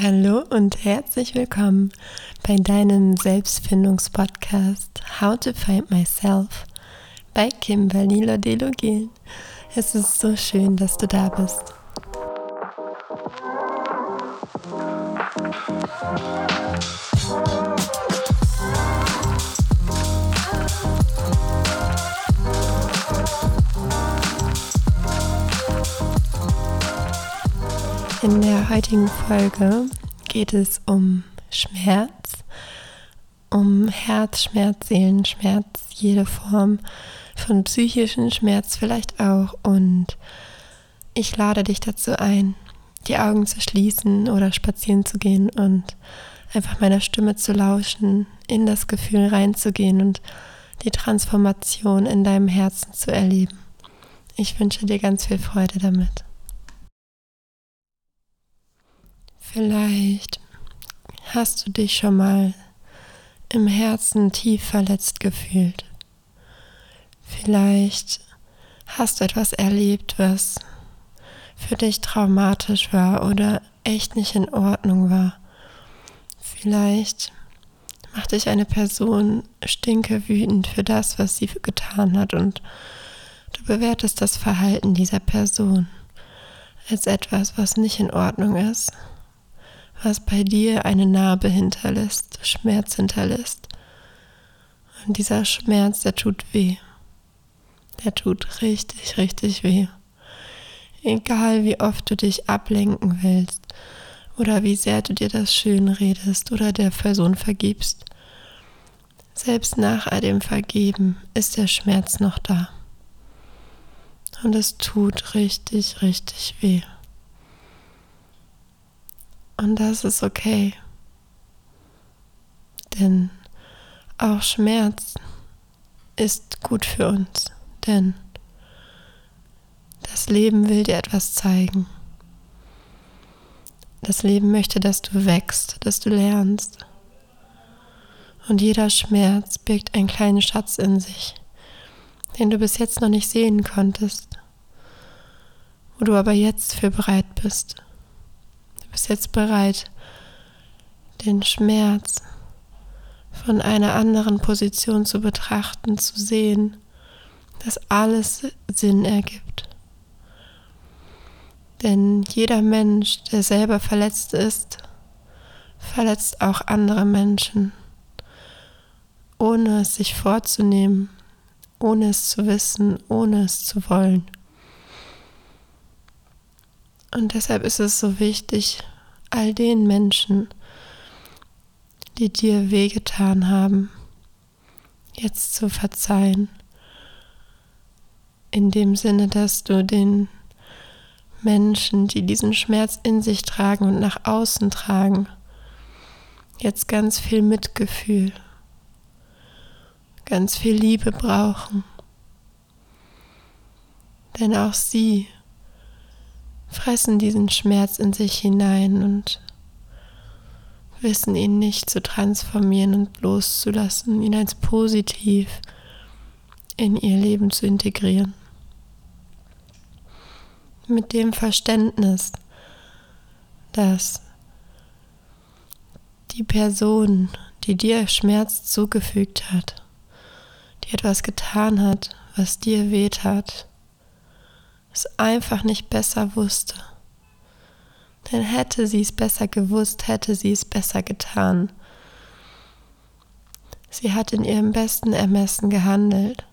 Hallo und herzlich willkommen bei deinem Selbstfindungspodcast How to Find Myself bei Kimberly Lodelogel. Es ist so schön, dass du da bist. In der heutigen Folge geht es um Schmerz, um Herzschmerz, Seelenschmerz, jede Form von psychischen Schmerz vielleicht auch. Und ich lade dich dazu ein, die Augen zu schließen oder spazieren zu gehen und einfach meiner Stimme zu lauschen, in das Gefühl reinzugehen und die Transformation in deinem Herzen zu erleben. Ich wünsche dir ganz viel Freude damit. Vielleicht hast du dich schon mal im Herzen tief verletzt gefühlt. Vielleicht hast du etwas erlebt, was für dich traumatisch war oder echt nicht in Ordnung war. Vielleicht macht dich eine Person stinke wütend für das, was sie getan hat und du bewertest das Verhalten dieser Person als etwas, was nicht in Ordnung ist was bei dir eine Narbe hinterlässt, Schmerz hinterlässt. Und dieser Schmerz, der tut weh. Der tut richtig, richtig weh. Egal wie oft du dich ablenken willst oder wie sehr du dir das schön redest oder der Person vergibst. Selbst nach all dem Vergeben ist der Schmerz noch da. Und es tut richtig, richtig weh. Und das ist okay. Denn auch Schmerz ist gut für uns. Denn das Leben will dir etwas zeigen. Das Leben möchte, dass du wächst, dass du lernst. Und jeder Schmerz birgt einen kleinen Schatz in sich, den du bis jetzt noch nicht sehen konntest, wo du aber jetzt für bereit bist bist jetzt bereit, den Schmerz von einer anderen Position zu betrachten, zu sehen, dass alles Sinn ergibt. Denn jeder Mensch, der selber verletzt ist, verletzt auch andere Menschen, ohne es sich vorzunehmen, ohne es zu wissen, ohne es zu wollen. Und deshalb ist es so wichtig, all den Menschen, die dir wehgetan haben, jetzt zu verzeihen. In dem Sinne, dass du den Menschen, die diesen Schmerz in sich tragen und nach außen tragen, jetzt ganz viel Mitgefühl, ganz viel Liebe brauchen. Denn auch sie fressen diesen Schmerz in sich hinein und wissen ihn nicht zu transformieren und loszulassen, ihn als positiv in ihr Leben zu integrieren. Mit dem Verständnis, dass die Person, die dir Schmerz zugefügt hat, die etwas getan hat, was dir wehtat, es einfach nicht besser wusste. Denn hätte sie es besser gewusst, hätte sie es besser getan. Sie hat in ihrem besten Ermessen gehandelt.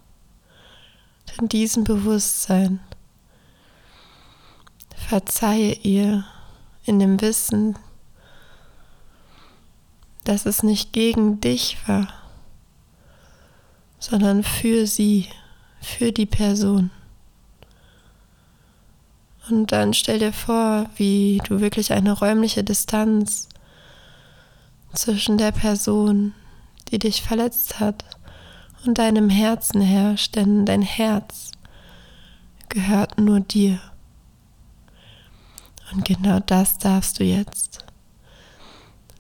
In diesem Bewusstsein verzeihe ihr in dem Wissen, dass es nicht gegen dich war, sondern für sie, für die Person. Und dann stell dir vor, wie du wirklich eine räumliche Distanz zwischen der Person, die dich verletzt hat, und deinem Herzen herrscht, denn dein Herz gehört nur dir. Und genau das darfst du jetzt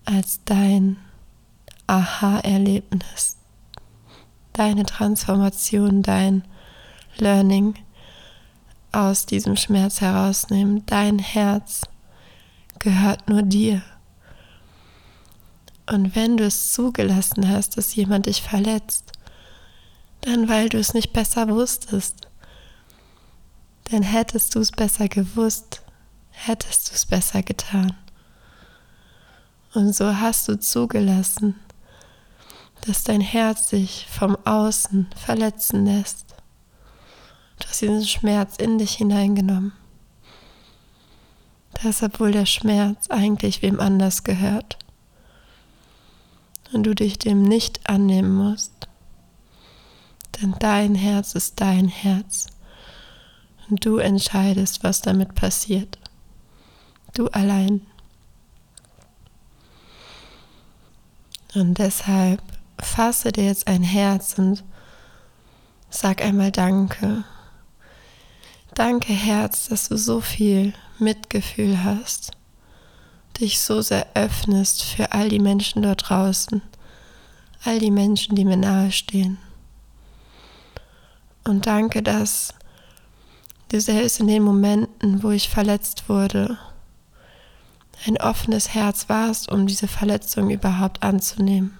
als dein Aha-Erlebnis, deine Transformation, dein Learning aus diesem Schmerz herausnehmen. Dein Herz gehört nur dir Und wenn du es zugelassen hast, dass jemand dich verletzt, dann weil du es nicht besser wusstest. Denn hättest du es besser gewusst, hättest du es besser getan. Und so hast du zugelassen, dass dein Herz sich vom Außen verletzen lässt. Du hast diesen Schmerz in dich hineingenommen. Das, obwohl der Schmerz eigentlich wem anders gehört. Und du dich dem nicht annehmen musst. Denn dein Herz ist dein Herz. Und du entscheidest, was damit passiert. Du allein. Und deshalb fasse dir jetzt ein Herz und sag einmal Danke. Danke, Herz, dass du so viel Mitgefühl hast, dich so sehr öffnest für all die Menschen dort draußen, all die Menschen, die mir nahestehen. Und danke, dass du selbst in den Momenten, wo ich verletzt wurde, ein offenes Herz warst, um diese Verletzung überhaupt anzunehmen.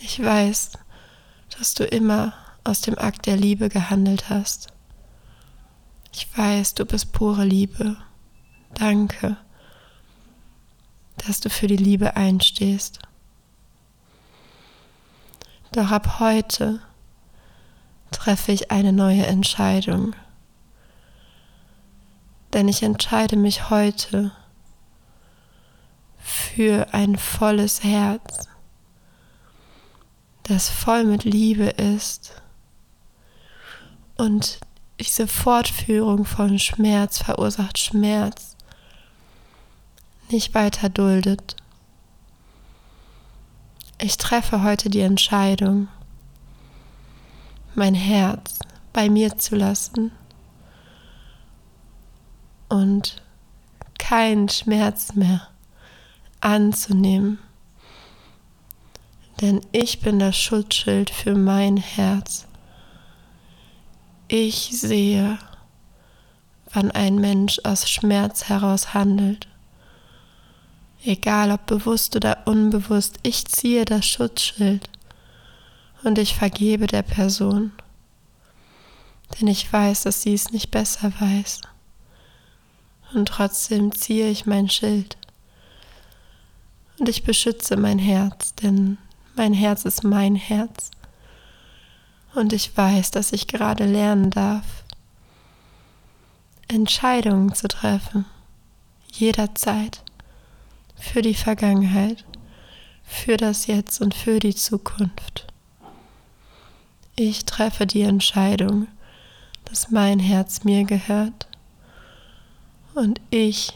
Ich weiß, dass du immer aus dem Akt der Liebe gehandelt hast. Ich weiß, du bist pure Liebe. Danke, dass du für die Liebe einstehst. Doch ab heute treffe ich eine neue Entscheidung. Denn ich entscheide mich heute für ein volles Herz, das voll mit Liebe ist und diese Fortführung von Schmerz verursacht Schmerz nicht weiter duldet. Ich treffe heute die Entscheidung, mein Herz bei mir zu lassen und keinen Schmerz mehr anzunehmen. Denn ich bin das Schutzschild für mein Herz. Ich sehe, wann ein Mensch aus Schmerz heraus handelt. Egal ob bewusst oder unbewusst, ich ziehe das Schutzschild und ich vergebe der Person, denn ich weiß, dass sie es nicht besser weiß. Und trotzdem ziehe ich mein Schild und ich beschütze mein Herz, denn mein Herz ist mein Herz. Und ich weiß, dass ich gerade lernen darf, Entscheidungen zu treffen, jederzeit, für die Vergangenheit, für das Jetzt und für die Zukunft. Ich treffe die Entscheidung, dass mein Herz mir gehört und ich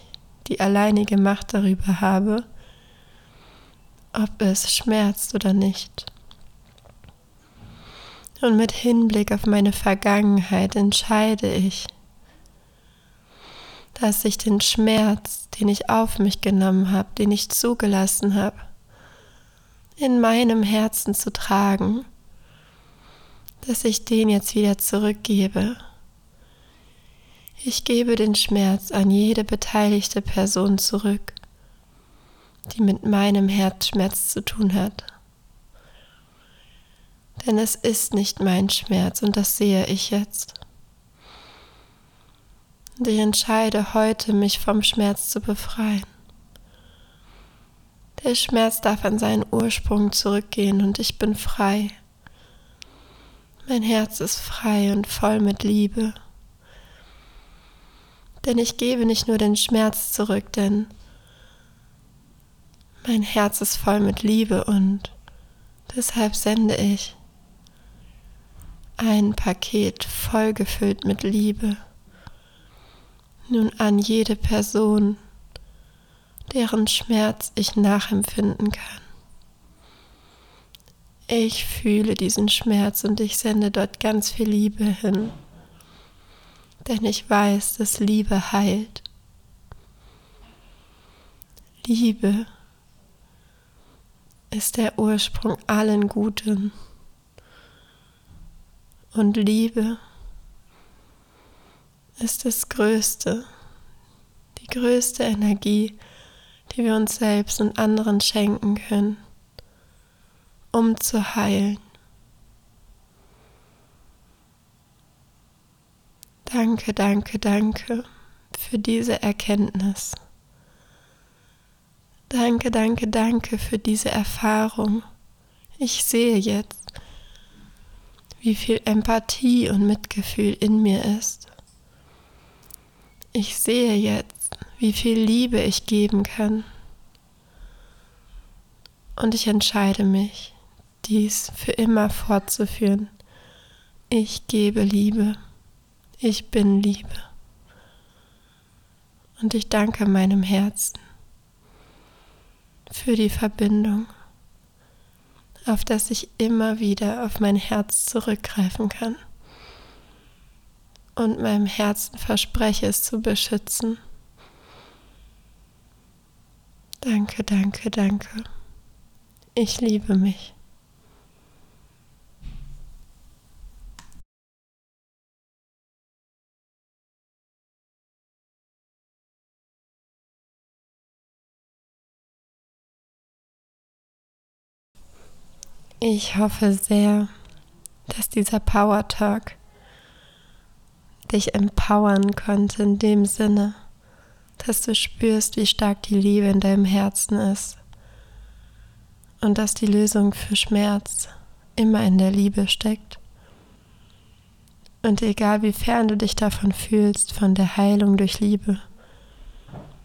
die alleinige Macht darüber habe, ob es schmerzt oder nicht. Und mit Hinblick auf meine Vergangenheit entscheide ich, dass ich den Schmerz, den ich auf mich genommen habe, den ich zugelassen habe, in meinem Herzen zu tragen, dass ich den jetzt wieder zurückgebe. Ich gebe den Schmerz an jede beteiligte Person zurück die mit meinem Herzschmerz zu tun hat. Denn es ist nicht mein Schmerz und das sehe ich jetzt. Und ich entscheide heute, mich vom Schmerz zu befreien. Der Schmerz darf an seinen Ursprung zurückgehen und ich bin frei. Mein Herz ist frei und voll mit Liebe. Denn ich gebe nicht nur den Schmerz zurück, denn mein Herz ist voll mit Liebe und deshalb sende ich ein Paket voll gefüllt mit Liebe nun an jede Person, deren Schmerz ich nachempfinden kann. Ich fühle diesen Schmerz und ich sende dort ganz viel Liebe hin, denn ich weiß, dass Liebe heilt. Liebe ist der Ursprung allen Guten. Und Liebe ist das Größte, die größte Energie, die wir uns selbst und anderen schenken können, um zu heilen. Danke, danke, danke für diese Erkenntnis. Danke, danke, danke für diese Erfahrung. Ich sehe jetzt, wie viel Empathie und Mitgefühl in mir ist. Ich sehe jetzt, wie viel Liebe ich geben kann. Und ich entscheide mich, dies für immer fortzuführen. Ich gebe Liebe. Ich bin Liebe. Und ich danke meinem Herzen für die Verbindung, auf das ich immer wieder auf mein Herz zurückgreifen kann und meinem Herzen verspreche es zu beschützen. Danke, danke, danke. Ich liebe mich. Ich hoffe sehr, dass dieser Power Talk dich empowern konnte in dem Sinne, dass du spürst, wie stark die Liebe in deinem Herzen ist und dass die Lösung für Schmerz immer in der Liebe steckt. Und egal wie fern du dich davon fühlst, von der Heilung durch Liebe,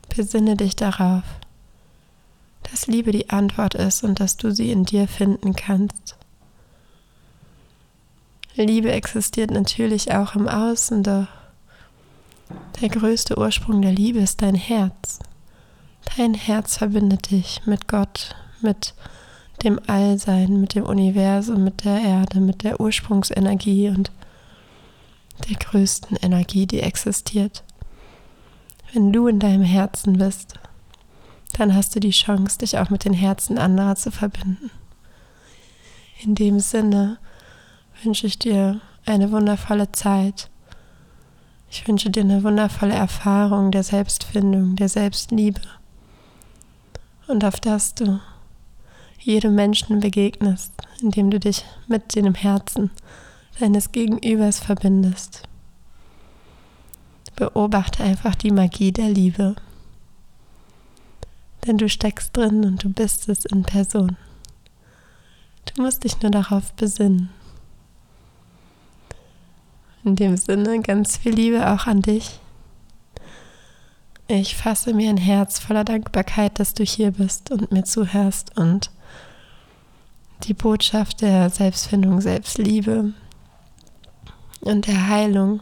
besinne dich darauf, dass Liebe die Antwort ist und dass du sie in dir finden kannst. Liebe existiert natürlich auch im Außen, doch der größte Ursprung der Liebe ist dein Herz. Dein Herz verbindet dich mit Gott, mit dem Allsein, mit dem Universum, mit der Erde, mit der Ursprungsenergie und der größten Energie, die existiert. Wenn du in deinem Herzen bist, dann hast du die Chance, dich auch mit den Herzen anderer zu verbinden. In dem Sinne wünsche ich dir eine wundervolle Zeit. Ich wünsche dir eine wundervolle Erfahrung der Selbstfindung, der Selbstliebe. Und auf dass du jedem Menschen begegnest, indem du dich mit dem Herzen deines Gegenübers verbindest. Beobachte einfach die Magie der Liebe. Denn du steckst drin und du bist es in Person. Du musst dich nur darauf besinnen. In dem Sinne ganz viel Liebe auch an dich. Ich fasse mir ein Herz voller Dankbarkeit, dass du hier bist und mir zuhörst und die Botschaft der Selbstfindung, Selbstliebe und der Heilung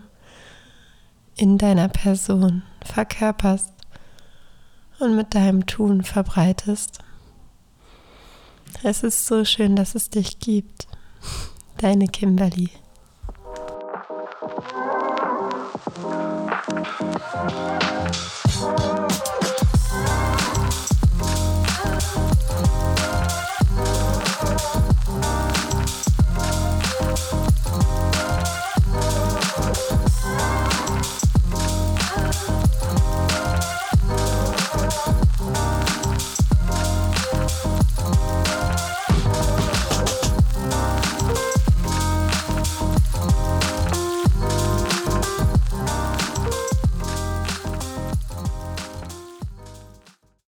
in deiner Person verkörperst und mit deinem Tun verbreitest. Es ist so schön, dass es dich gibt. Deine Kimberly.